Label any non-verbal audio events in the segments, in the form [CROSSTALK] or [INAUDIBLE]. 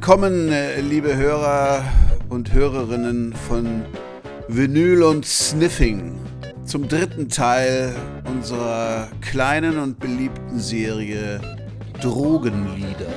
willkommen, äh, liebe Hörer und Hörerinnen von Vinyl und Sniffing zum dritten Teil unserer kleinen und beliebten Serie Drogenlieder.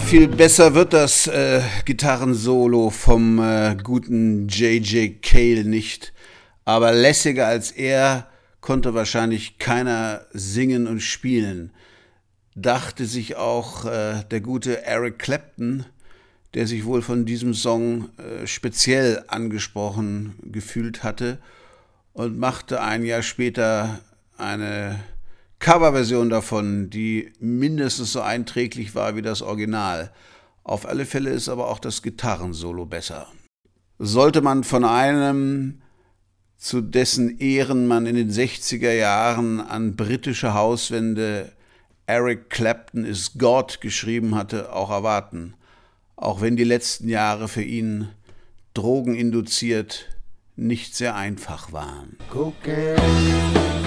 Viel besser wird das äh, Gitarrensolo vom äh, guten J.J. Cale nicht. Aber lässiger als er konnte wahrscheinlich keiner singen und spielen. Dachte sich auch äh, der gute Eric Clapton, der sich wohl von diesem Song äh, speziell angesprochen gefühlt hatte und machte ein Jahr später eine Coverversion davon, die mindestens so einträglich war wie das Original. Auf alle Fälle ist aber auch das Gitarrensolo besser. Sollte man von einem, zu dessen Ehren man in den 60er Jahren an britische Hauswände Eric Clapton is God geschrieben hatte, auch erwarten, auch wenn die letzten Jahre für ihn drogeninduziert nicht sehr einfach waren. Cocaine.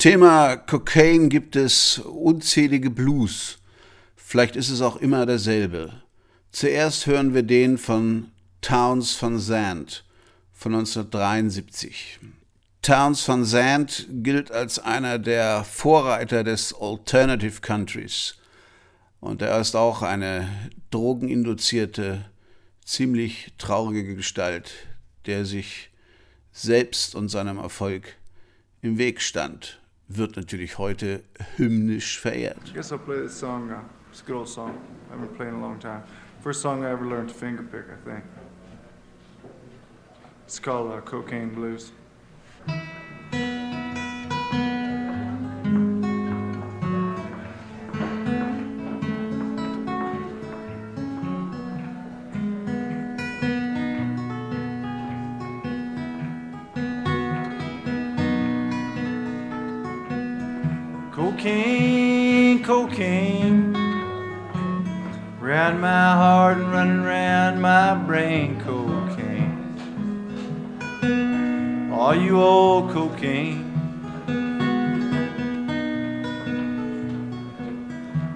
Thema Cocaine gibt es unzählige Blues. Vielleicht ist es auch immer derselbe. Zuerst hören wir den von Towns van Zandt von 1973. Towns van Zandt gilt als einer der Vorreiter des Alternative Countries und er ist auch eine drogeninduzierte ziemlich traurige Gestalt, der sich selbst und seinem Erfolg im Weg stand, wird natürlich heute hymnisch verehrt. I guess I'll play this song. Uh, it's a good old song. I haven't played in a long time. First song I ever learned to fingerpick, I think. It's called uh, Cocaine Blues. Cocaine. Round my heart and running round my brain. Cocaine. All you old cocaine.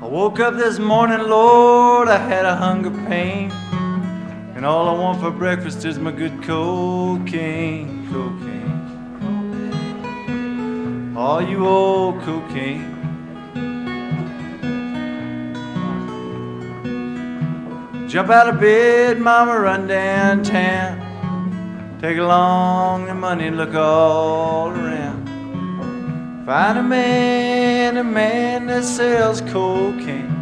I woke up this morning, Lord, I had a hunger pain. And all I want for breakfast is my good cocaine, cocaine. All you old cocaine. Jump out of bed, mama, run downtown. Take along the money, look all around. Find a man, a man that sells cocaine.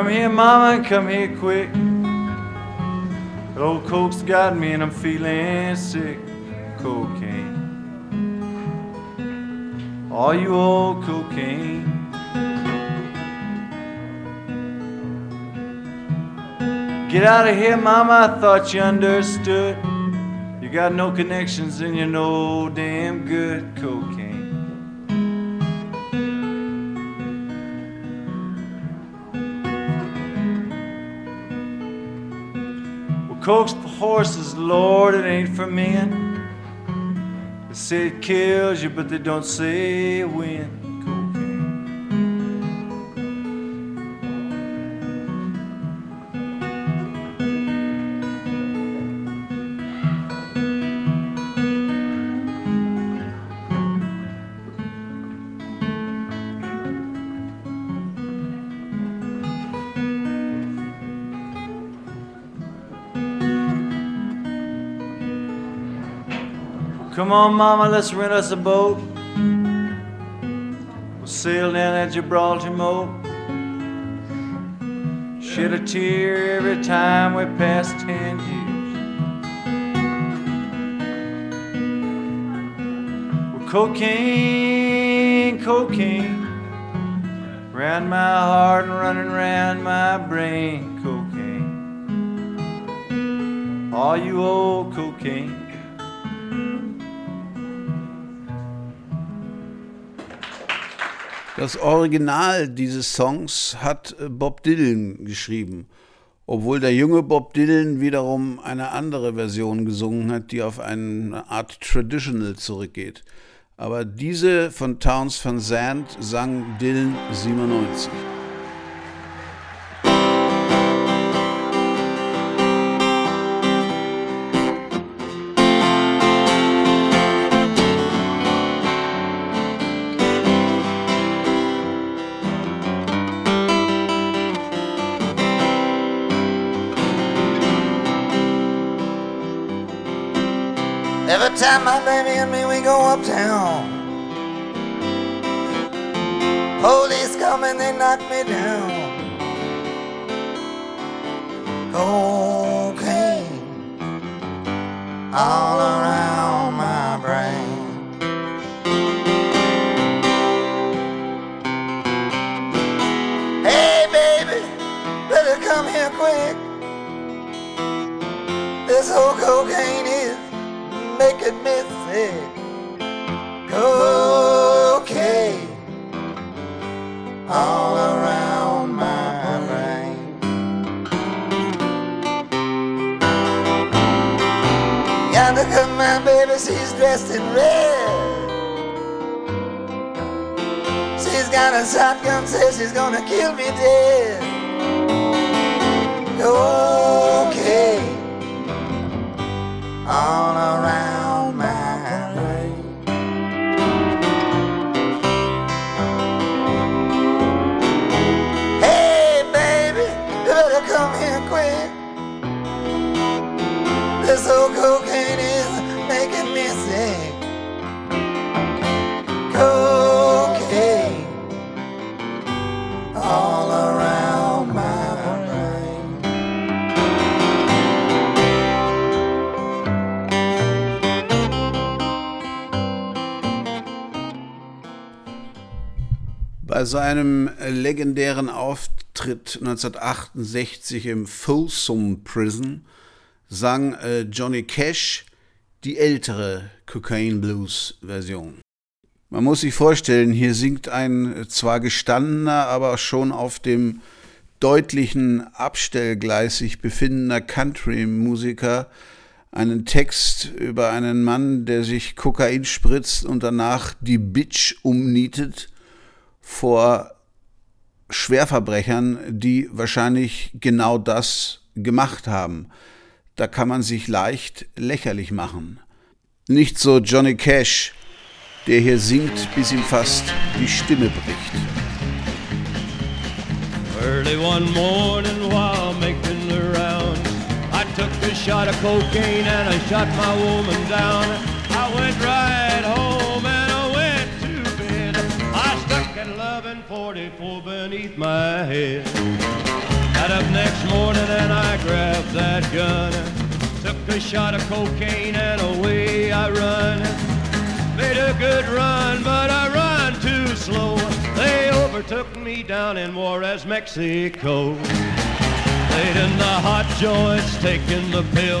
Come here, mama, come here quick. Old coke's got me and I'm feeling sick. Cocaine. All you old cocaine. Get out of here, mama, I thought you understood. You got no connections and you're no damn good cocaine. Coke's for horses, Lord, it ain't for men. They say it kills you, but they don't say when. Come on, mama, let's rent us a boat. We'll sail down at Gibraltar Moat. Shed a tear every time we pass ten years. Well, cocaine, cocaine, round my heart and running round my brain. Cocaine, all you old cocaine. Das Original dieses Songs hat äh, Bob Dylan geschrieben, obwohl der junge Bob Dylan wiederum eine andere Version gesungen hat, die auf eine Art Traditional zurückgeht. Aber diese von Towns van Zandt sang Dylan 97. Time my baby and me we go uptown. Police come and they knock me down. Cocaine all around my brain. Hey baby, better come here quick. This whole cocaine making me sick. Cocaine all around my brain. Yonder come my baby, she's dressed in red. She's got a shotgun, says she's gonna kill me dead. Okay, all around cocaine is making me sick. Cocaine all around my brain. Bei seinem legendären Auftritt 1968 im Folsom Prison sang äh, Johnny Cash die ältere Cocaine Blues Version. Man muss sich vorstellen, hier singt ein äh, zwar gestandener, aber schon auf dem deutlichen Abstellgleis sich befindender Country-Musiker einen Text über einen Mann, der sich Kokain spritzt und danach die Bitch umnietet vor Schwerverbrechern, die wahrscheinlich genau das gemacht haben. Da kann man sich leicht lächerlich machen. Nicht so Johnny Cash, der hier singt, bis ihm fast die Stimme bricht. Early one morning while making the rounds, I took a shot of cocaine and I shot my woman down. I went right home and I went to bed. I stuck at 1144 beneath my head. Got up next morning and I grabbed that gun. Took a shot of cocaine and away I run. Made a good run, but I run too slow. They overtook me down in Juarez, Mexico. Laid in the hot joints, taking the pill.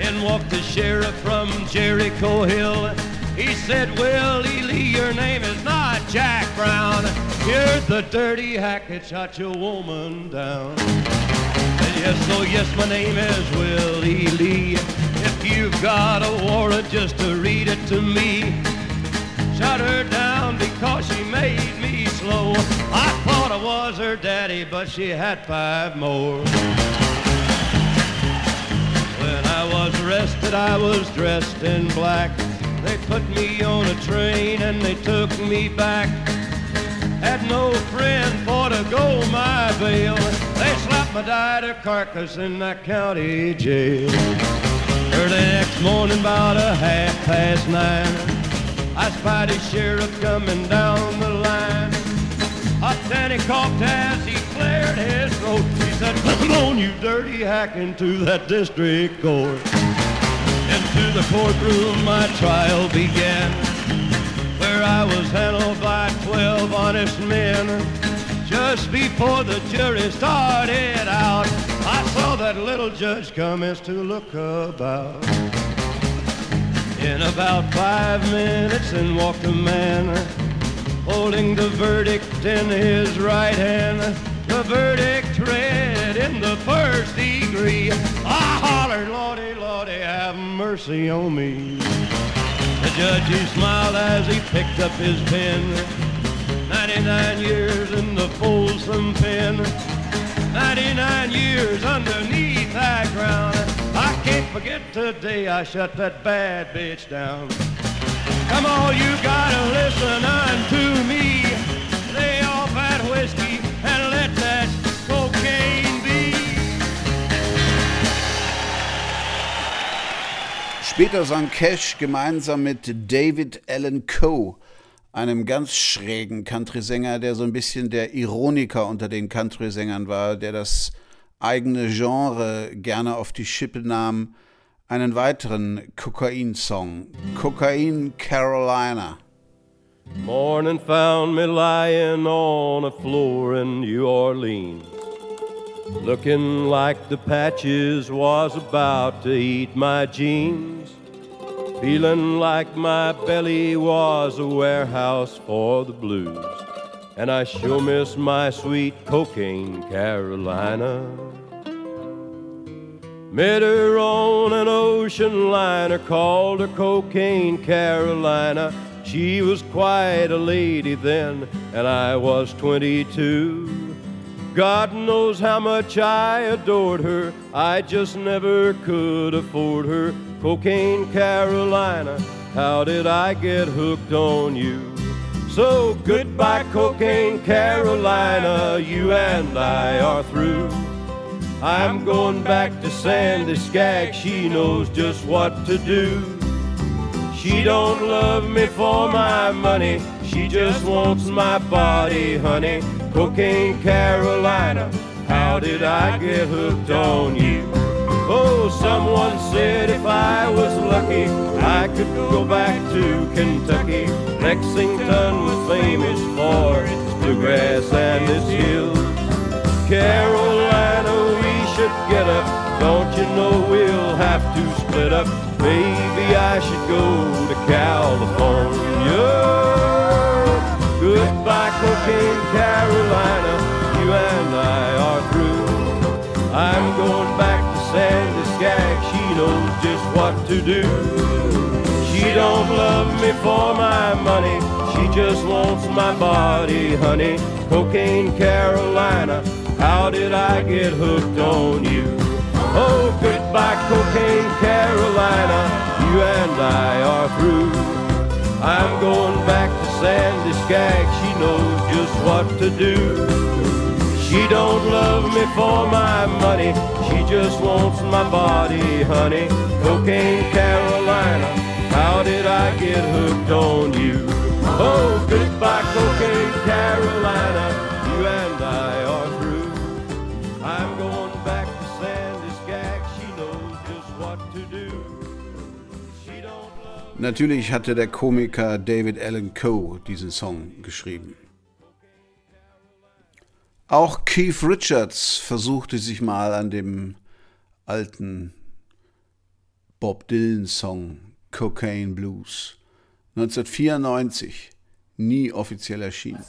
In walked the sheriff from Jericho Hill. He said, Willie Lee, your name is not Jack Brown. You're the dirty hack that shot your woman down. Said, yes, oh yes, my name is Willie Lee. If you've got a warrant, just to read it to me. Shot her down because she made me slow. I thought I was her daddy, but she had five more. When I was arrested, I was dressed in black. They put me on a train and they took me back. Had no friend for to go my bail. They slapped my died carcass in that county jail. Early next morning, about a half past nine, I spied a sheriff coming down the line. Up then he coughed as he cleared his throat. He said, Come on, you dirty hack, into that district court. Into the courtroom my trial began, where I was handled by twelve honest men. Just before the jury started out, I saw that little judge commence to look about. In about five minutes, in walked a man, holding the verdict in his right hand. The verdict read in the first degree. I hollered, Lordy, Lordy, have mercy on me. The judge, he smiled as he picked up his pen. 99 years in the Folsom pen. 99 years underneath that ground. I can't forget today I shut that bad bitch down. Come on, you gotta listen unto me. Lay off that whiskey and Später sang Cash gemeinsam mit David Allen Coe, einem ganz schrägen Country-Sänger, der so ein bisschen der Ironiker unter den Country-Sängern war, der das eigene Genre gerne auf die Schippe nahm, einen weiteren Kokain-Song, Kokain Carolina. Morning found me lying on a floor in New Orleans, looking like the patches was about to eat my jeans, feeling like my belly was a warehouse for the blues, and I sure miss my sweet cocaine Carolina. Met her on an ocean liner, called her Cocaine Carolina. She was quite a lady then, and I was 22. God knows how much I adored her. I just never could afford her. Cocaine Carolina, how did I get hooked on you? So goodbye, Cocaine Carolina, you and I are through. I'm going back to Sandy Skag, she knows just what to do. She don't love me for my money, she just wants my body, honey. Cocaine Carolina, how did I get hooked on you? Oh, someone said if I was lucky, I could go back to Kentucky. Lexington was famous for its bluegrass and its hills. Carolina, we should get up. Don't you know we'll have to split up? Maybe I should go to California. Goodbye, cocaine Carolina. You and I are through. I'm going back Sandy Skag. She knows just what to do. She don't love me for my money. She just wants my body, honey. Cocaine Carolina. How did I get hooked on you? Oh, goodbye, Cocaine Carolina. You and I are through. I'm going back to Sandy Skag. She knows just what to do. She don't love me for my money. She just wants my body, honey. Cocaine Carolina. How did I get hooked on you? Oh, goodbye, Cocaine Carolina. You and I are through. I'm going back to Sandy Skag. She knows just what to do. Natürlich hatte der Komiker David Allen Coe diesen Song geschrieben. Auch Keith Richards versuchte sich mal an dem alten Bob Dylan-Song Cocaine Blues. 1994, nie offiziell erschienen.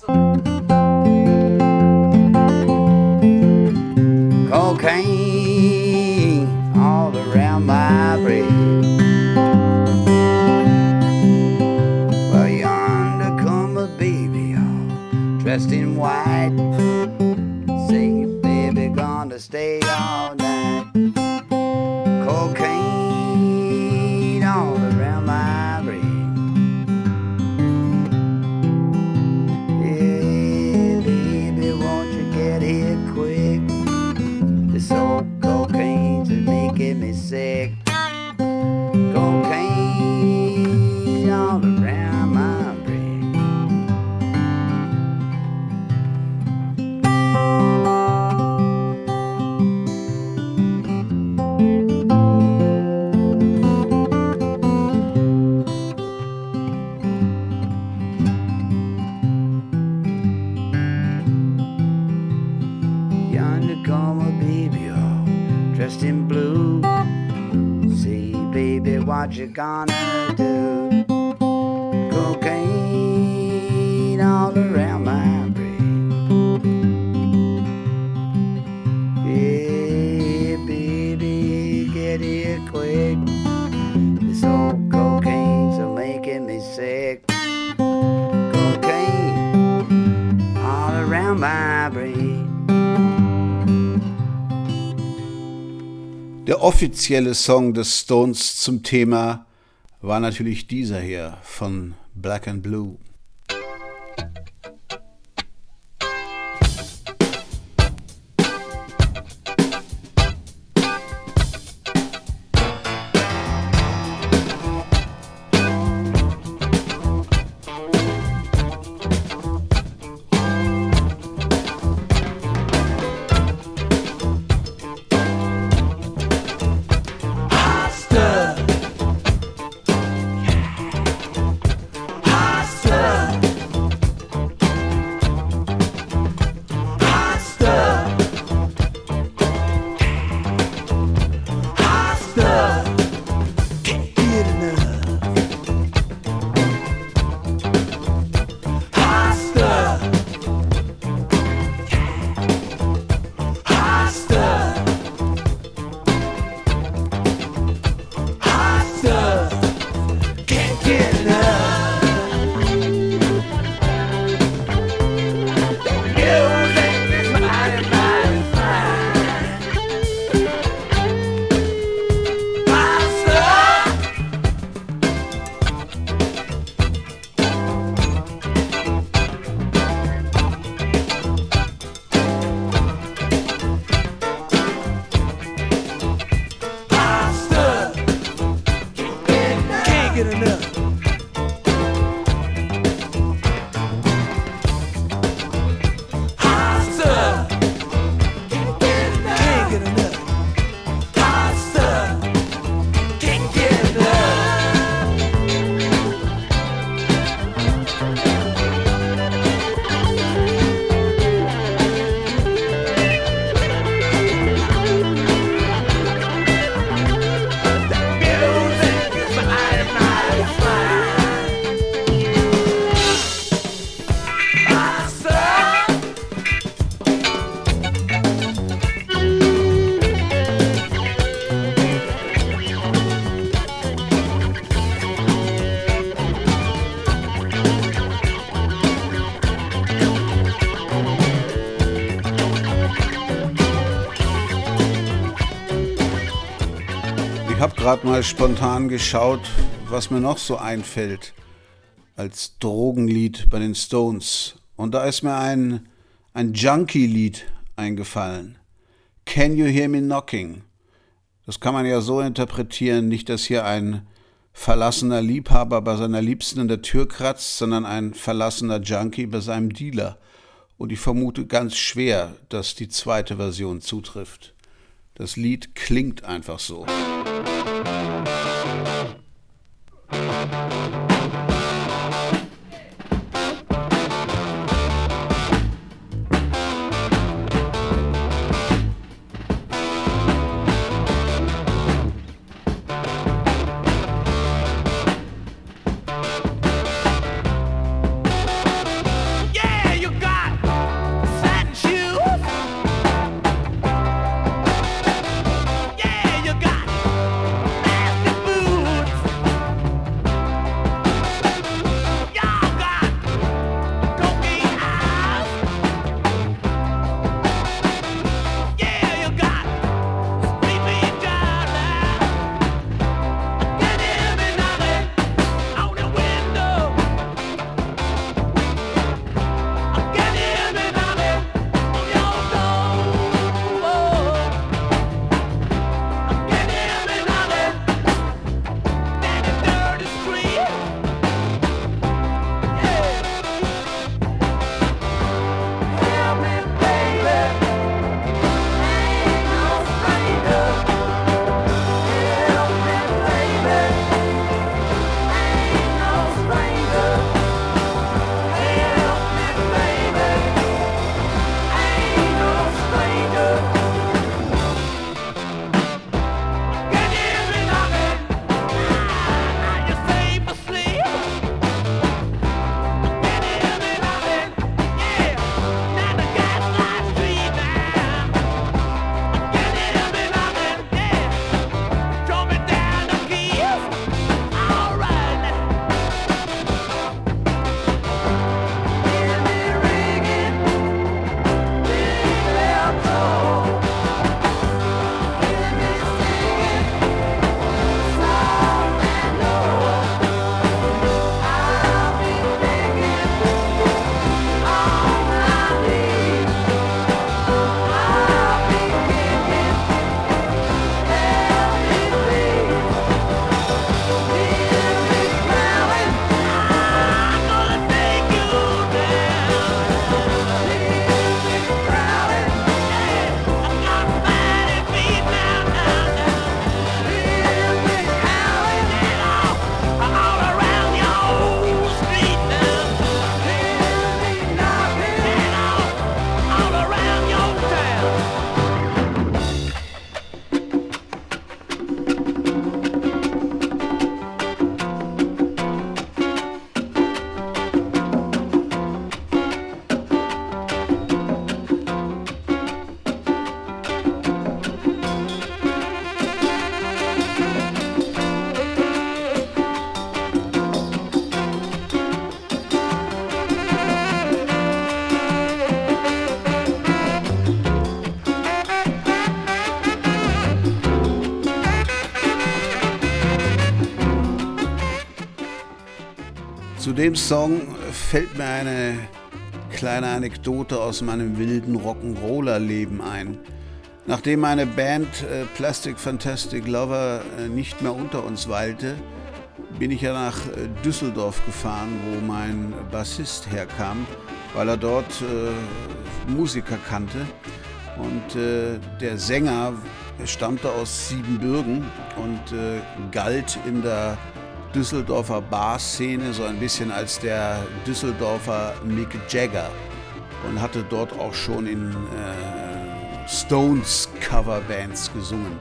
gone. Offizielle Song des Stones zum Thema war natürlich dieser hier von Black and Blue. Spontan geschaut, was mir noch so einfällt als Drogenlied bei den Stones. Und da ist mir ein, ein Junkie-Lied eingefallen. Can You Hear Me Knocking? Das kann man ja so interpretieren, nicht, dass hier ein verlassener Liebhaber bei seiner Liebsten in der Tür kratzt, sondern ein verlassener Junkie bei seinem Dealer. Und ich vermute ganz schwer, dass die zweite Version zutrifft. Das Lied klingt einfach so. Zu dem Song fällt mir eine kleine Anekdote aus meinem wilden Rock'n'Roller-Leben ein. Nachdem meine Band äh, Plastic Fantastic Lover äh, nicht mehr unter uns weilte, bin ich ja nach äh, Düsseldorf gefahren, wo mein Bassist herkam, weil er dort äh, Musiker kannte. Und äh, der Sänger stammte aus Siebenbürgen und äh, galt in der Düsseldorfer Bar-Szene so ein bisschen als der Düsseldorfer Mick Jagger und hatte dort auch schon in äh, Stones Coverbands gesungen.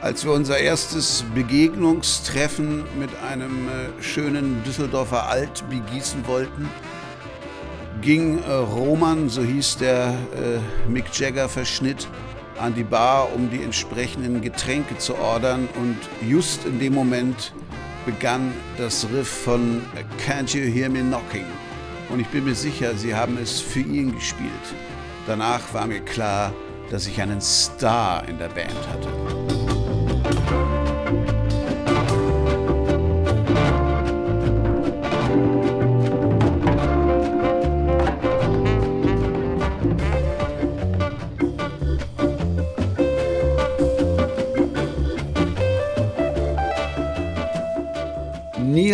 Als wir unser erstes Begegnungstreffen mit einem äh, schönen Düsseldorfer Alt begießen wollten, ging äh, Roman, so hieß der äh, Mick Jagger Verschnitt, an die Bar, um die entsprechenden Getränke zu ordern und just in dem Moment begann das Riff von Can't You Hear Me Knocking. Und ich bin mir sicher, sie haben es für ihn gespielt. Danach war mir klar, dass ich einen Star in der Band hatte.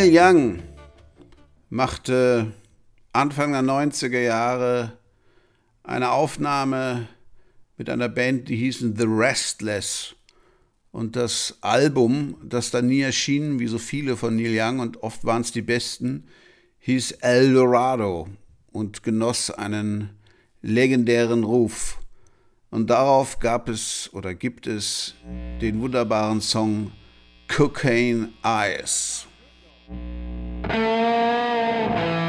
Neil Young machte Anfang der 90er Jahre eine Aufnahme mit einer Band, die hießen The Restless. Und das Album, das da nie erschien, wie so viele von Neil Young, und oft waren es die besten, hieß El Dorado und genoss einen legendären Ruf. Und darauf gab es oder gibt es den wunderbaren Song Cocaine Eyes. Thank you.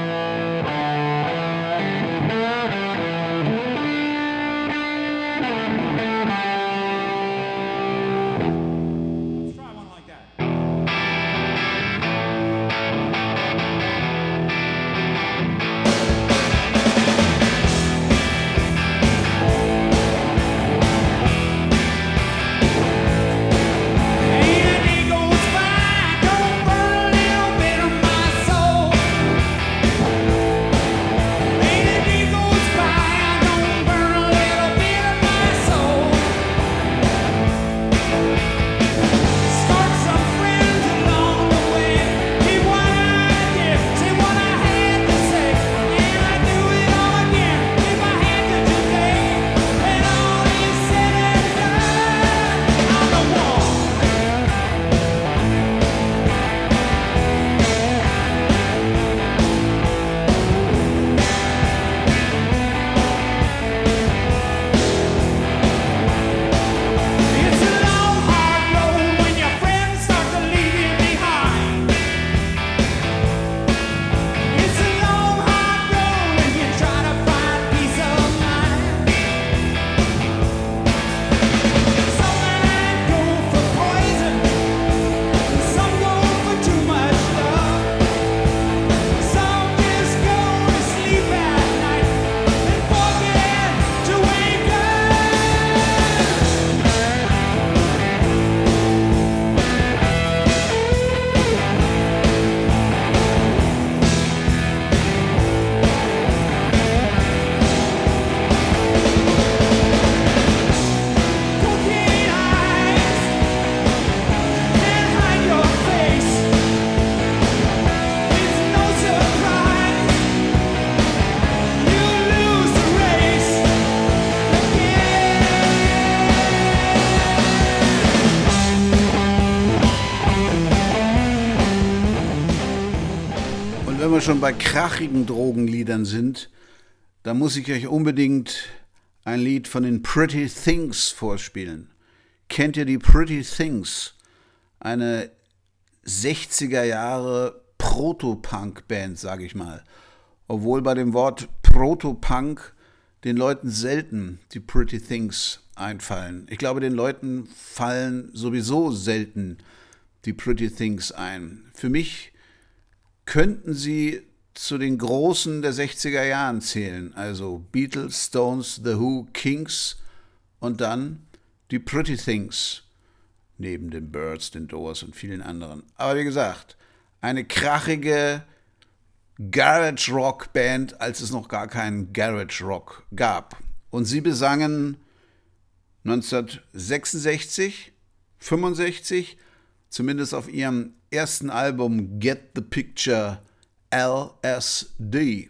Wir schon bei krachigen Drogenliedern sind, da muss ich euch unbedingt ein Lied von den Pretty Things vorspielen. Kennt ihr die Pretty Things? Eine 60er Jahre Proto-Punk-Band, sage ich mal. Obwohl bei dem Wort Proto-Punk den Leuten selten die Pretty Things einfallen. Ich glaube, den Leuten fallen sowieso selten die Pretty Things ein. Für mich könnten sie zu den Großen der 60er Jahren zählen. Also Beatles, Stones, The Who, Kings und dann die Pretty Things. Neben den Birds, den Doors und vielen anderen. Aber wie gesagt, eine krachige Garage Rock Band, als es noch gar keinen Garage Rock gab. Und sie besangen 1966, 65, zumindest auf ihrem ersten Album Get the Picture LSD.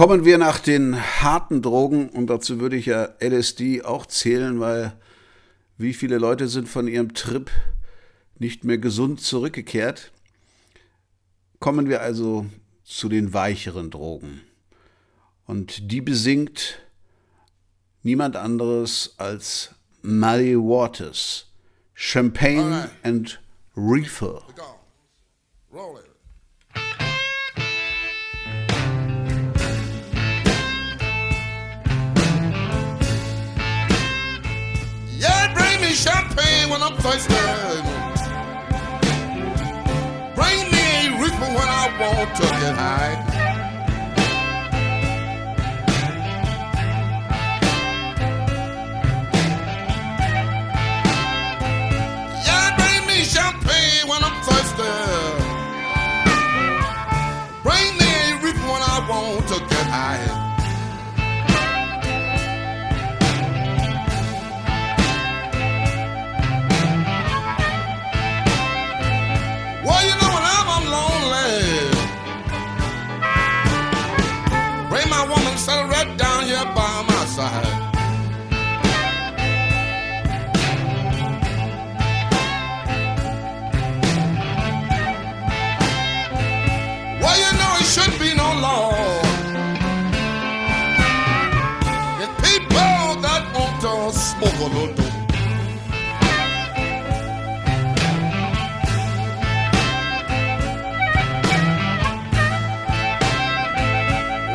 kommen wir nach den harten Drogen und dazu würde ich ja LSD auch zählen, weil wie viele Leute sind von ihrem Trip nicht mehr gesund zurückgekehrt. Kommen wir also zu den weicheren Drogen. Und die besingt niemand anderes als Muddy Waters, Champagne and Reefer. Roll it. I'm thirsty. Bring me a reaper when I want to get high.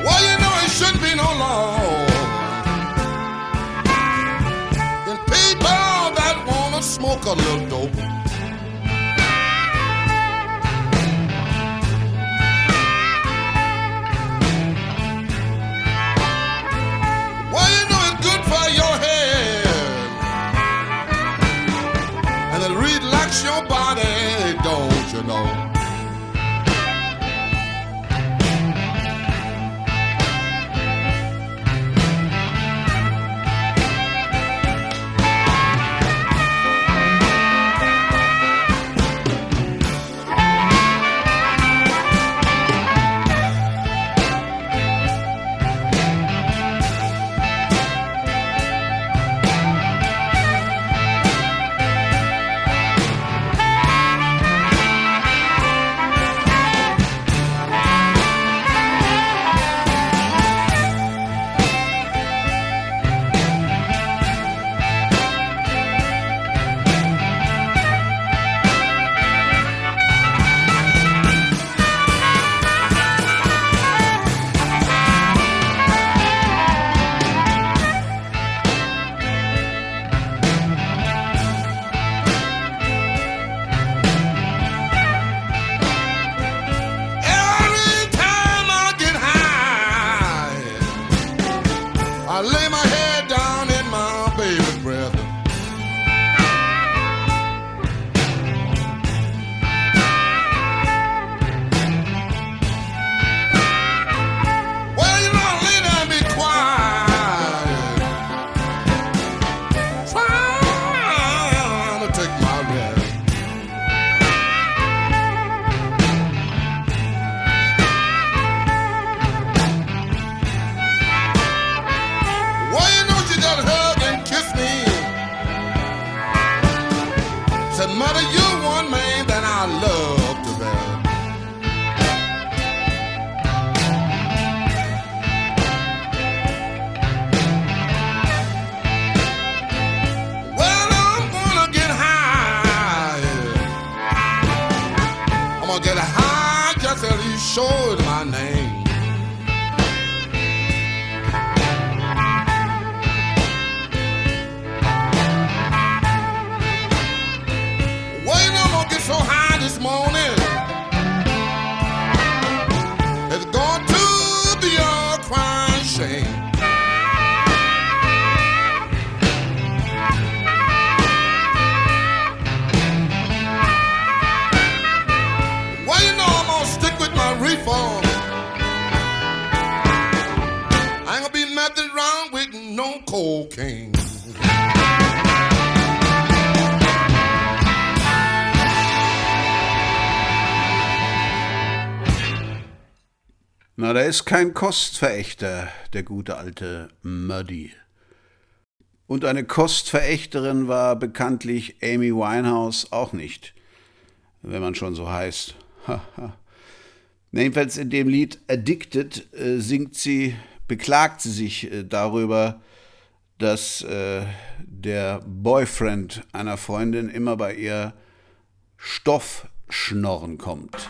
Well, you know it should be no law. People that wanna smoke a little. Ist kein Kostverächter, der gute alte Muddy. Und eine Kostverächterin war bekanntlich Amy Winehouse auch nicht, wenn man schon so heißt. [LAUGHS] Jedenfalls in dem Lied Addicted äh, singt sie, beklagt sie sich äh, darüber, dass äh, der Boyfriend einer Freundin immer bei ihr Stoffschnorren kommt.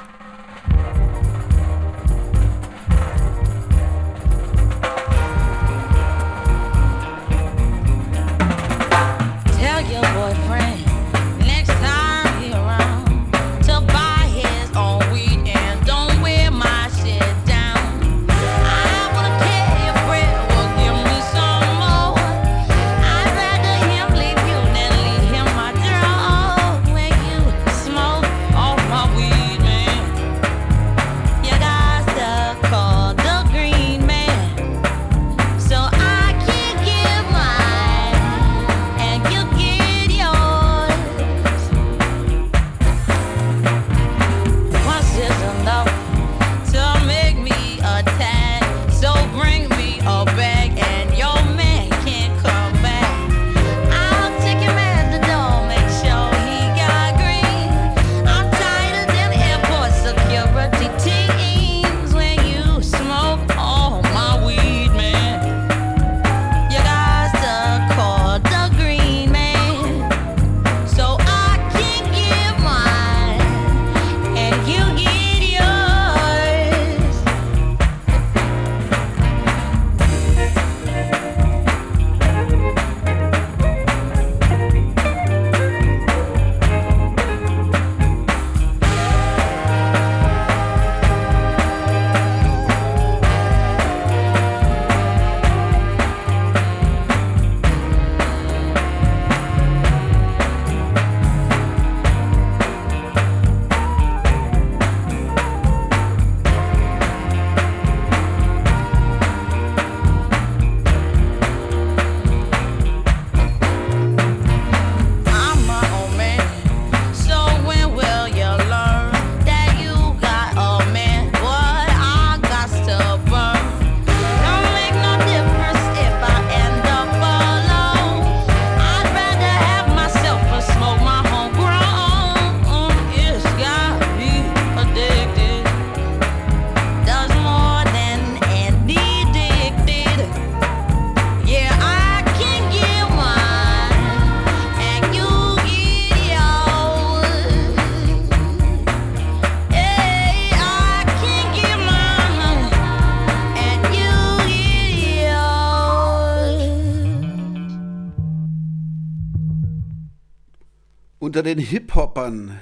Den Hip-Hoppern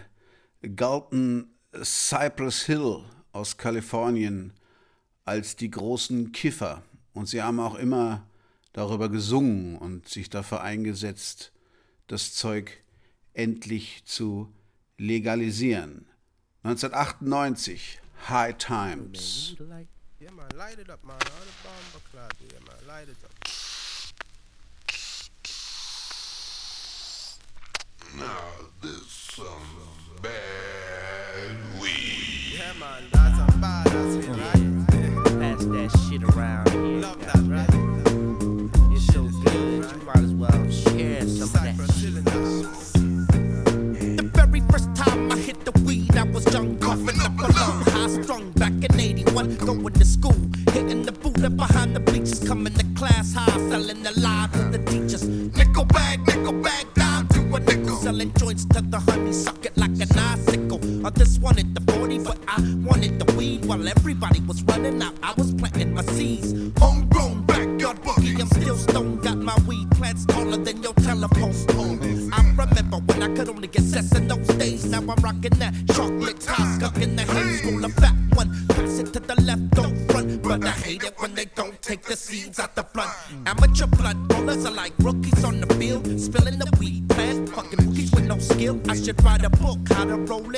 galten Cypress Hill aus Kalifornien als die großen Kiffer. Und sie haben auch immer darüber gesungen und sich dafür eingesetzt, das Zeug endlich zu legalisieren. 1998, High Times. Yeah, man, light it up, man. All the bomber cloud, yeah, man, light it up. Now this some bad weed. Yeah, man, that's a bad ass right? Pass that shit around here. Love that, right? You're so good, you might as well share some of that shit. The very first time I hit the weed, I was young, coughing up a lung, high strung back in 81, going to school, hitting the Buddha behind the bleachers, coming to class high, selling the lie to the teachers. Nickel bag, to the honey, suck it like an icicle. I just wanted the 40, but I wanted the weed while everybody was running out. I was planting my seeds. Homegrown backyard boogie, I'm still stoned, got my weed plants taller than your telephone pole. I remember when I could only get cess in those days. Now I'm rocking that chocolate tie, stuck in the haze, roll a fat one, pass it to the left, don't front. But I hate it when they don't take the seeds out the blunt. Amateur blood rollers are like rookies on the I should write a book how to roll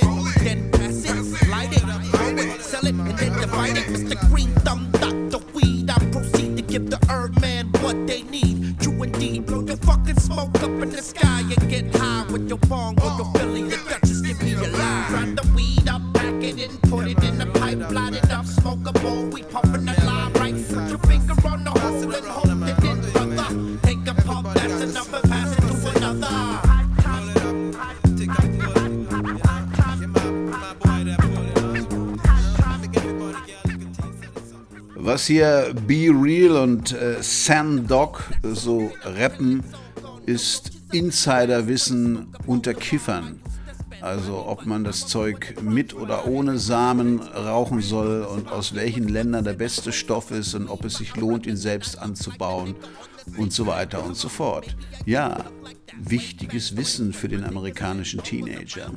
Was hier Be Real und äh, Sandog so rappen, ist Insiderwissen unter Kiffern. Also ob man das Zeug mit oder ohne Samen rauchen soll und aus welchen Ländern der beste Stoff ist und ob es sich lohnt, ihn selbst anzubauen und so weiter und so fort. Ja, wichtiges Wissen für den amerikanischen Teenager.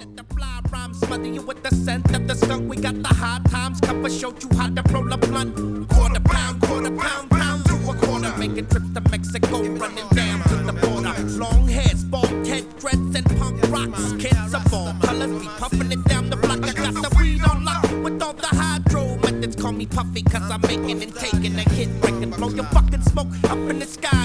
Let the fly rhyme smother you with the scent of the skunk. We got the high times cover, showed you how to roll a blunt. Quarter pound, quarter pound, pound to a quarter. Making trips to Mexico, running down to the border. Long hairs, bald head, dreads, and punk rocks. Kids of all colors be puffing it down the block. I got the weed on lock with all the hydro methods. Call me Puffy, cause I'm making and taking a hit. Breaking, blow your fucking smoke up in the sky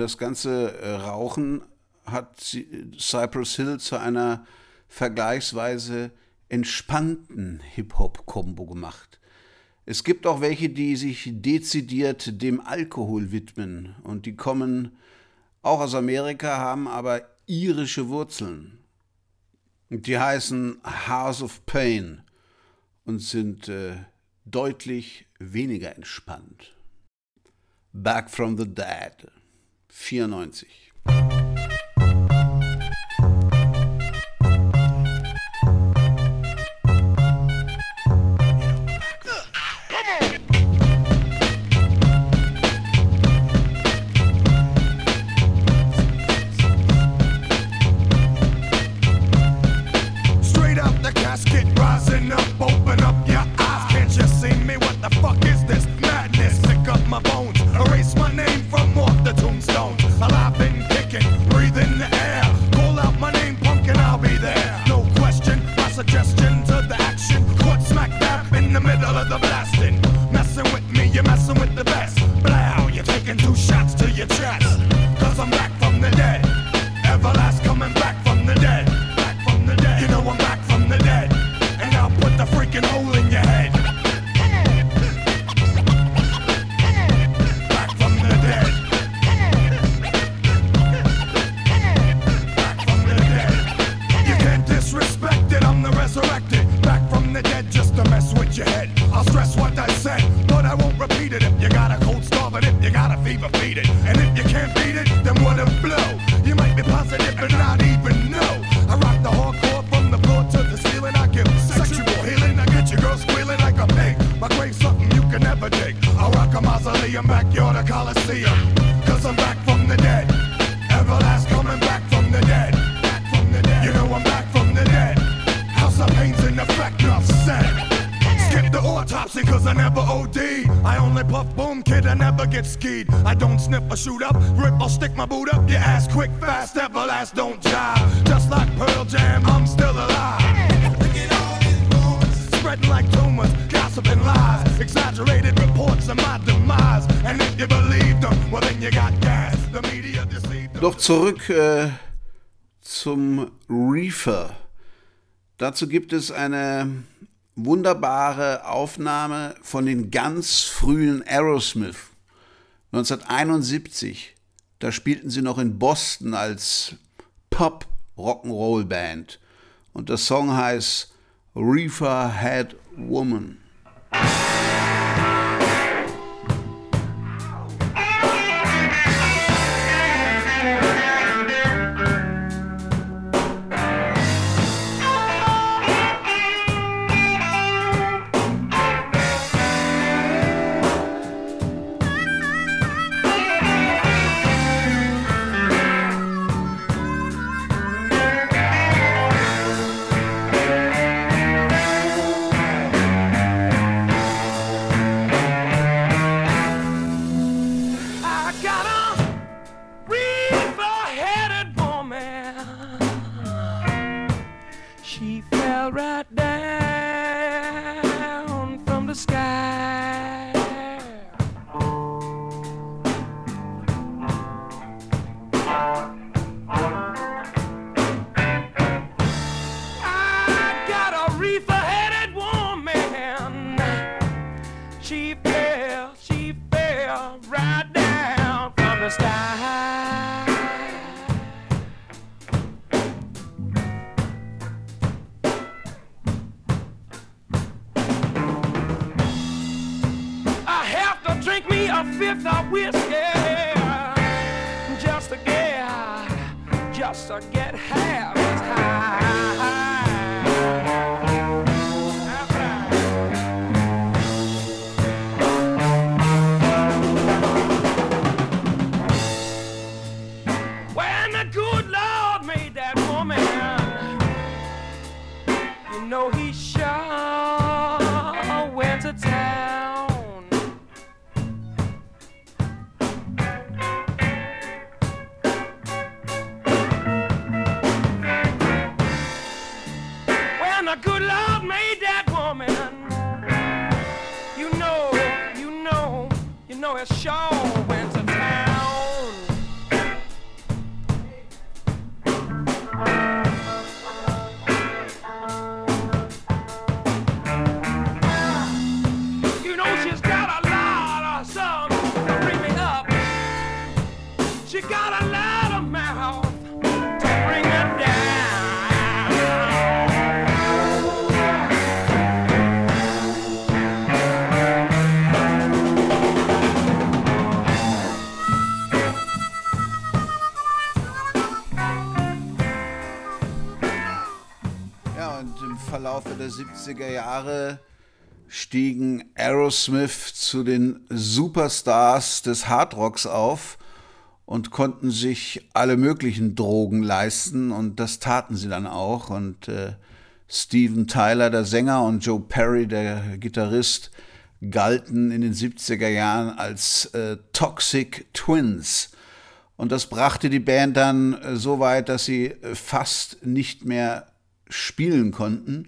das ganze äh, Rauchen hat Cypress Hill zu einer vergleichsweise entspannten Hip-Hop-Kombo gemacht. Es gibt auch welche, die sich dezidiert dem Alkohol widmen und die kommen auch aus Amerika, haben aber irische Wurzeln. Die heißen House of Pain und sind äh, deutlich weniger entspannt. Back from the Dead. 94. get skied. I don't sniff or shoot up, rip or stick my boot up. Your ass quick, fast, everlast, don't jive. Just like Pearl Jam, I'm still alive. Spreading like tumors, gossiping lies, exaggerated reports of my demise. And if you believe them, well then you got gas. The media deceived them. Doch zurück äh, zum Reefer. Dazu gibt es eine wunderbare Aufnahme von den ganz frühen Aerosmith. 1971. Da spielten sie noch in Boston als Pop-Rock'n'Roll-Band. Und der Song heißt Reefer Head Woman. A fifth of whiskey just to get, just to get half A show. 70er Jahre stiegen Aerosmith zu den Superstars des Hardrocks auf und konnten sich alle möglichen Drogen leisten und das taten sie dann auch und äh, Steven Tyler, der Sänger, und Joe Perry, der Gitarrist, galten in den 70er Jahren als äh, Toxic Twins. Und das brachte die Band dann äh, so weit, dass sie äh, fast nicht mehr spielen konnten,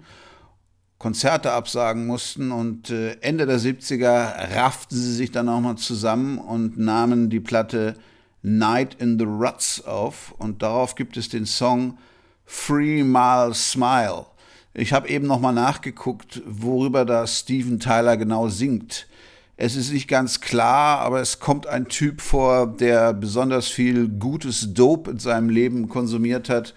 Konzerte absagen mussten und äh, Ende der 70er rafften sie sich dann auch mal zusammen und nahmen die Platte Night in the Ruts auf und darauf gibt es den Song Free Mile Smile. Ich habe eben noch mal nachgeguckt, worüber da Steven Tyler genau singt. Es ist nicht ganz klar, aber es kommt ein Typ vor, der besonders viel gutes Dope in seinem Leben konsumiert hat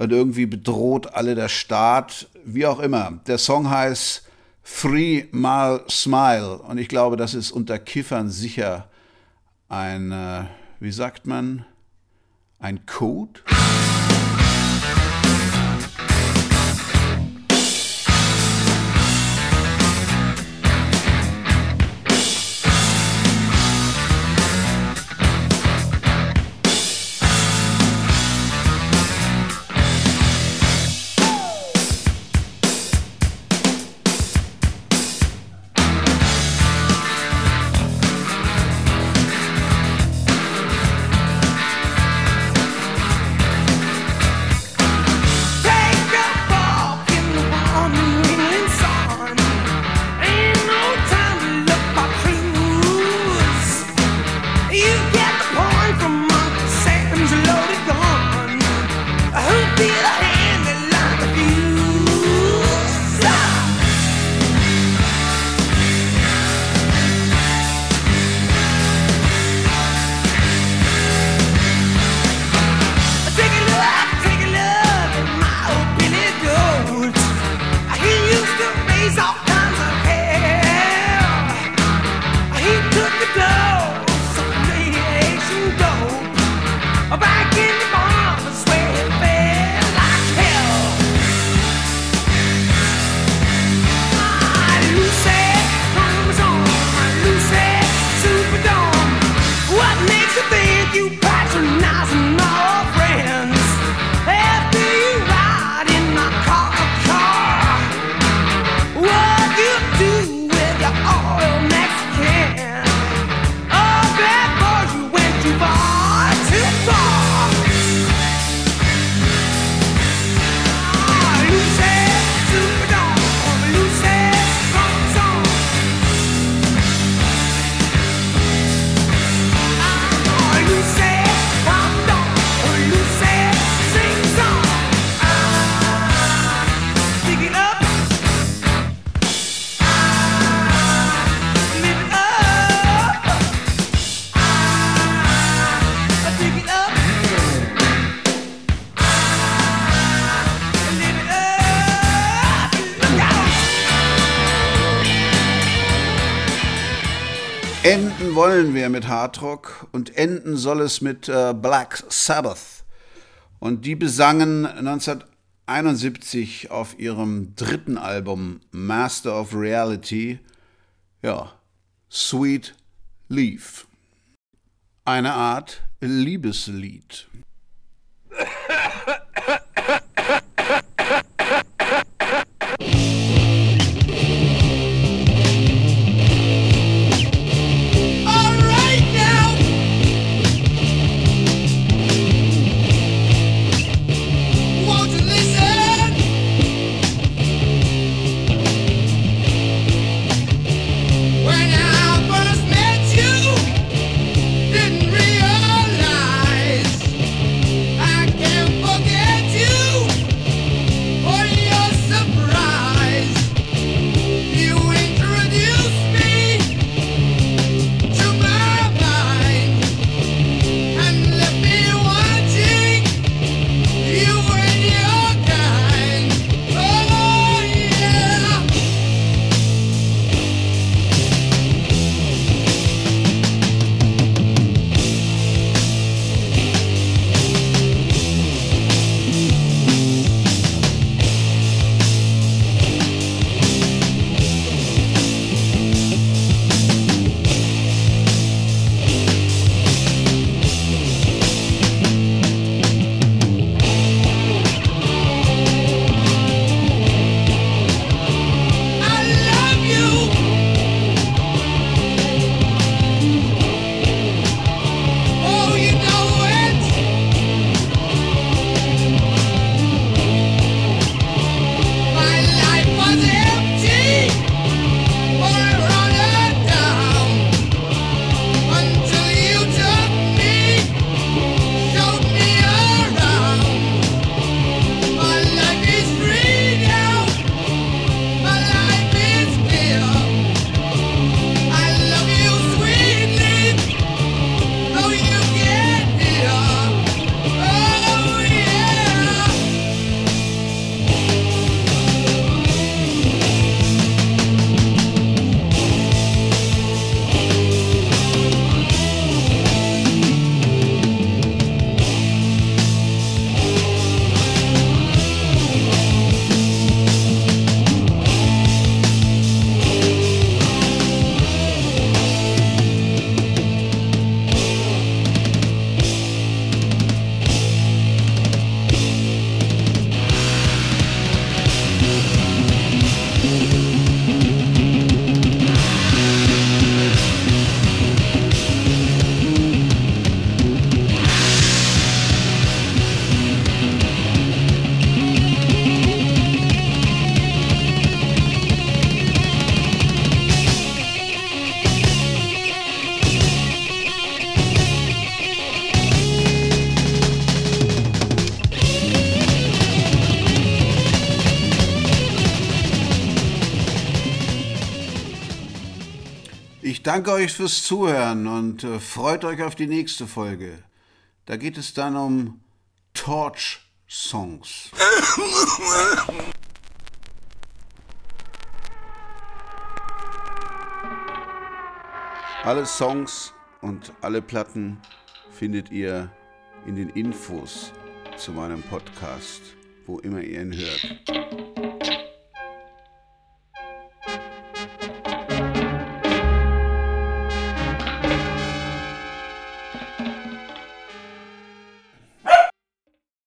und irgendwie bedroht alle der Staat, wie auch immer. Der Song heißt Three Mile Smile und ich glaube, das ist unter Kiffern sicher ein, äh, wie sagt man, ein Code? Wollen wir mit Hardrock und enden soll es mit äh, Black Sabbath. Und die besangen 1971 auf ihrem dritten Album Master of Reality, ja, Sweet Leaf. Eine Art Liebeslied. [LAUGHS] danke euch fürs Zuhören und äh, freut euch auf die nächste Folge. Da geht es dann um Torch-Songs. [LAUGHS] Alle Songs und alle Platten findet ihr in den Infos zu meinem Podcast, wo immer ihr ihn hört.